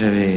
ganas de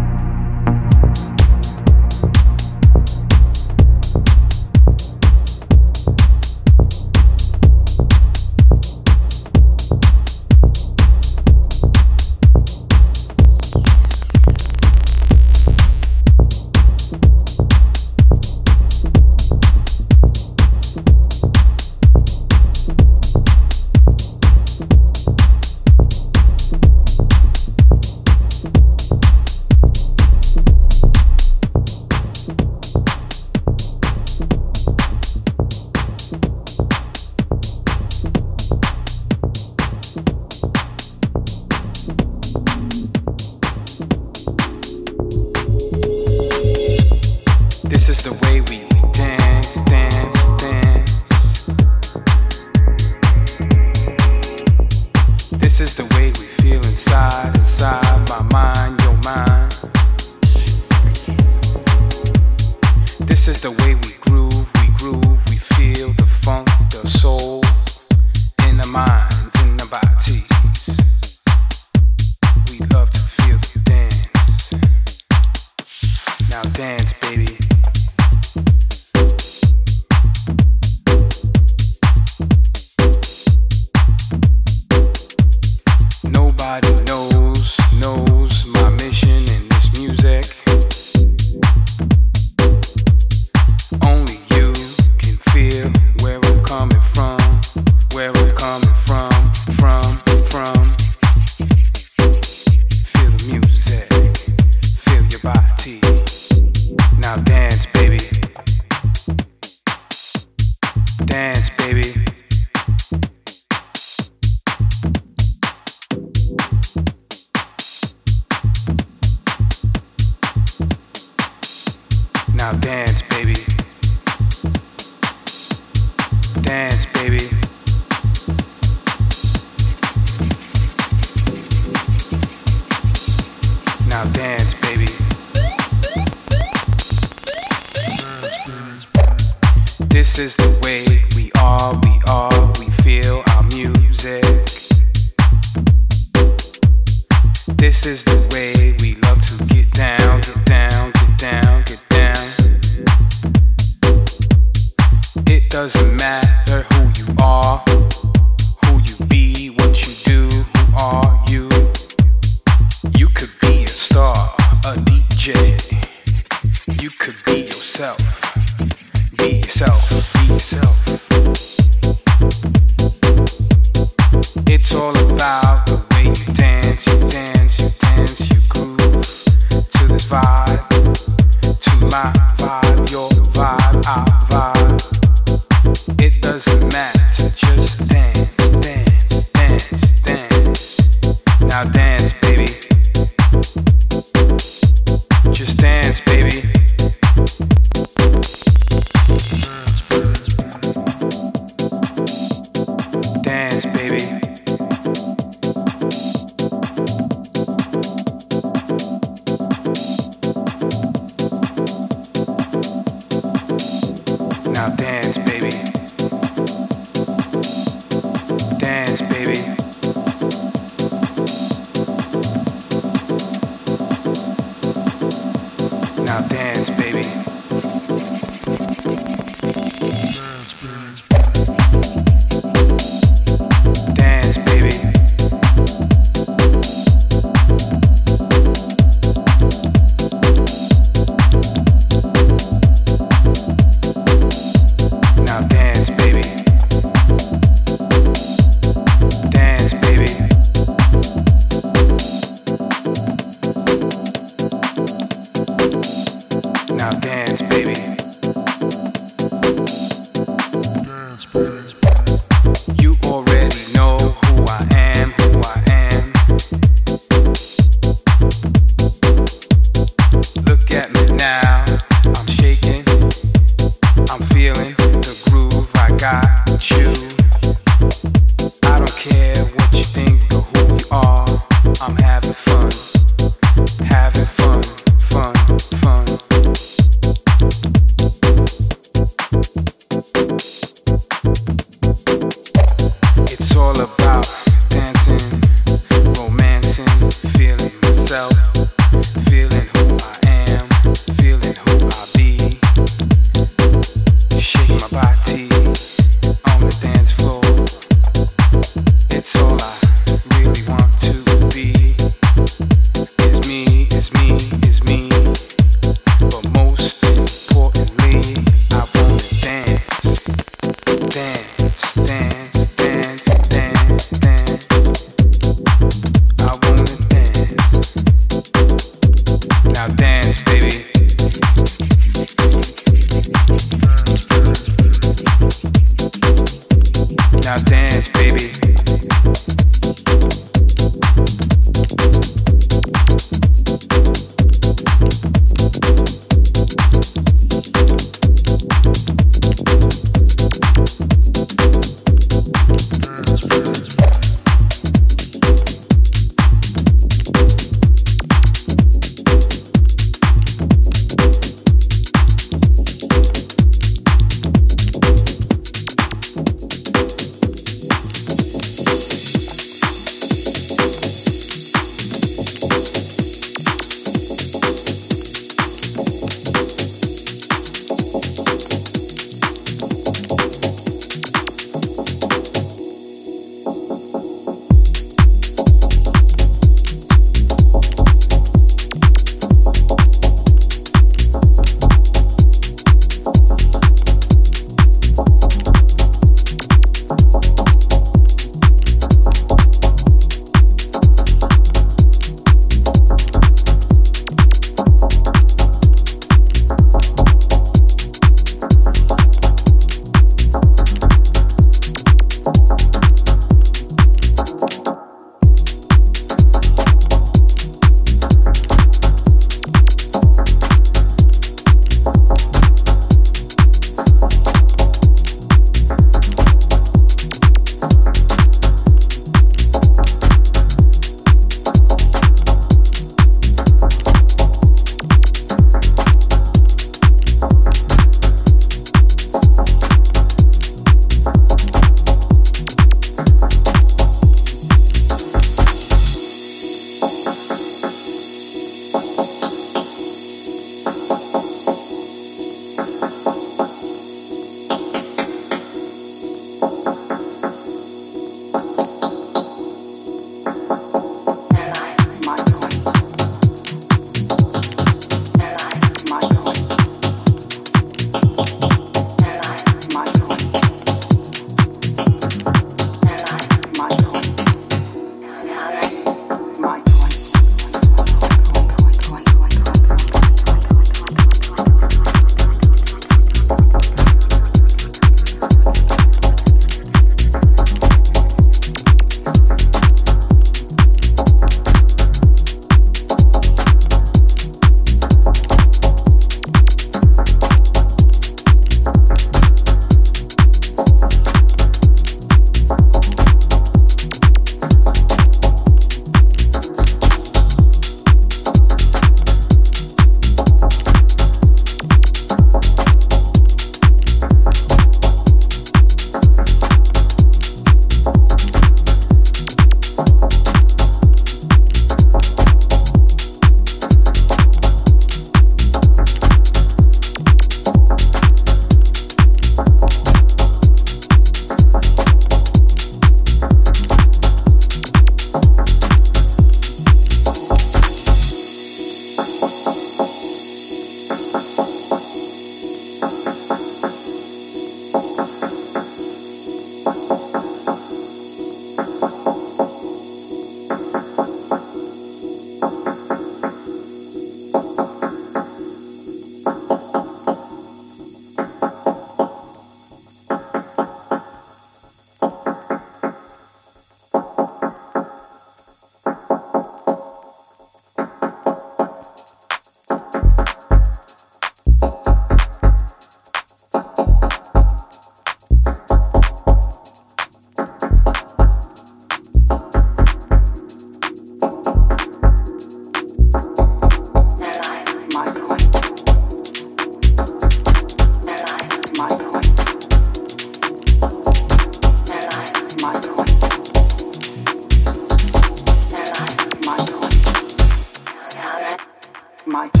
my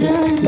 திருள்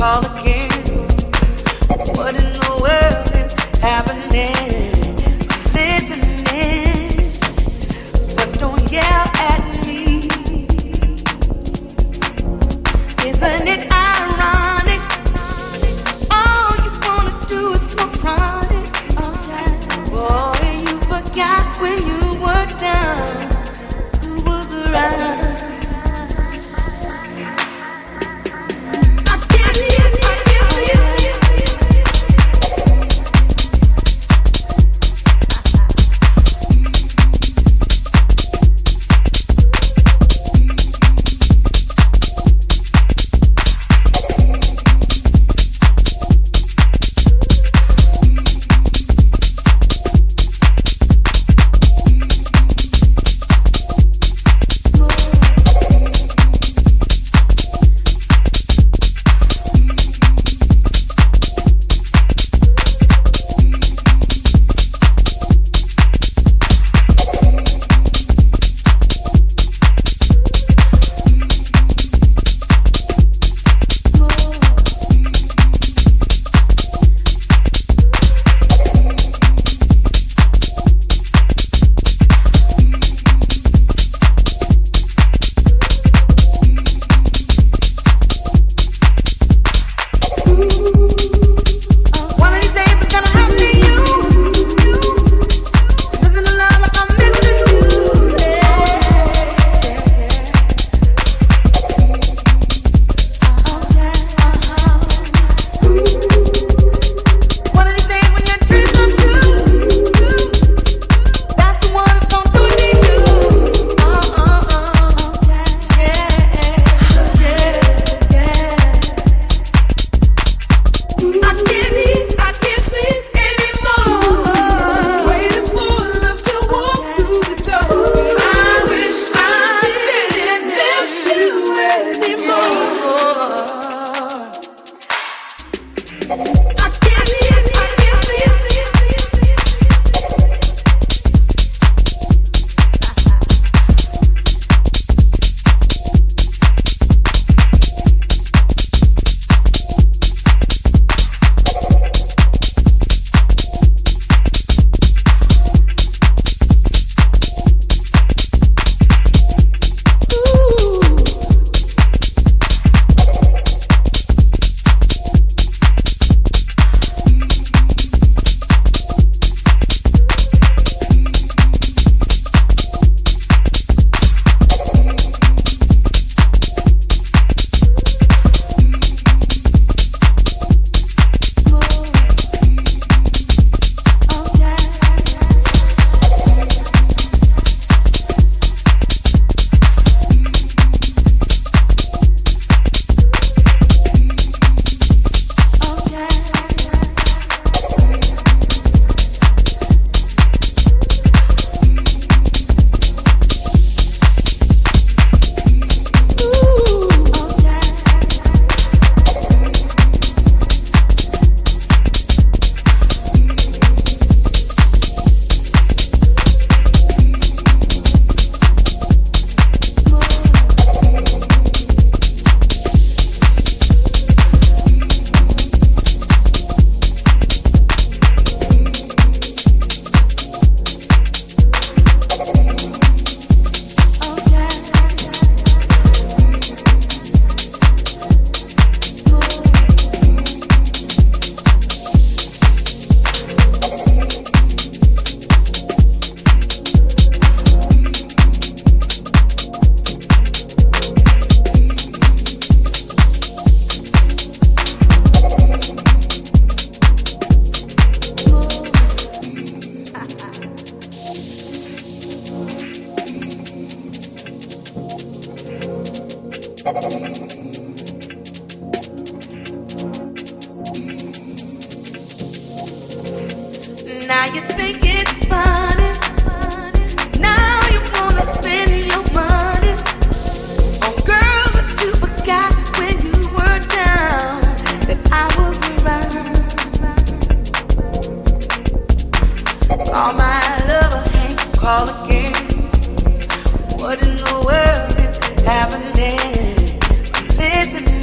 quality. All my lover can't call again. What in the world is happening? Listen.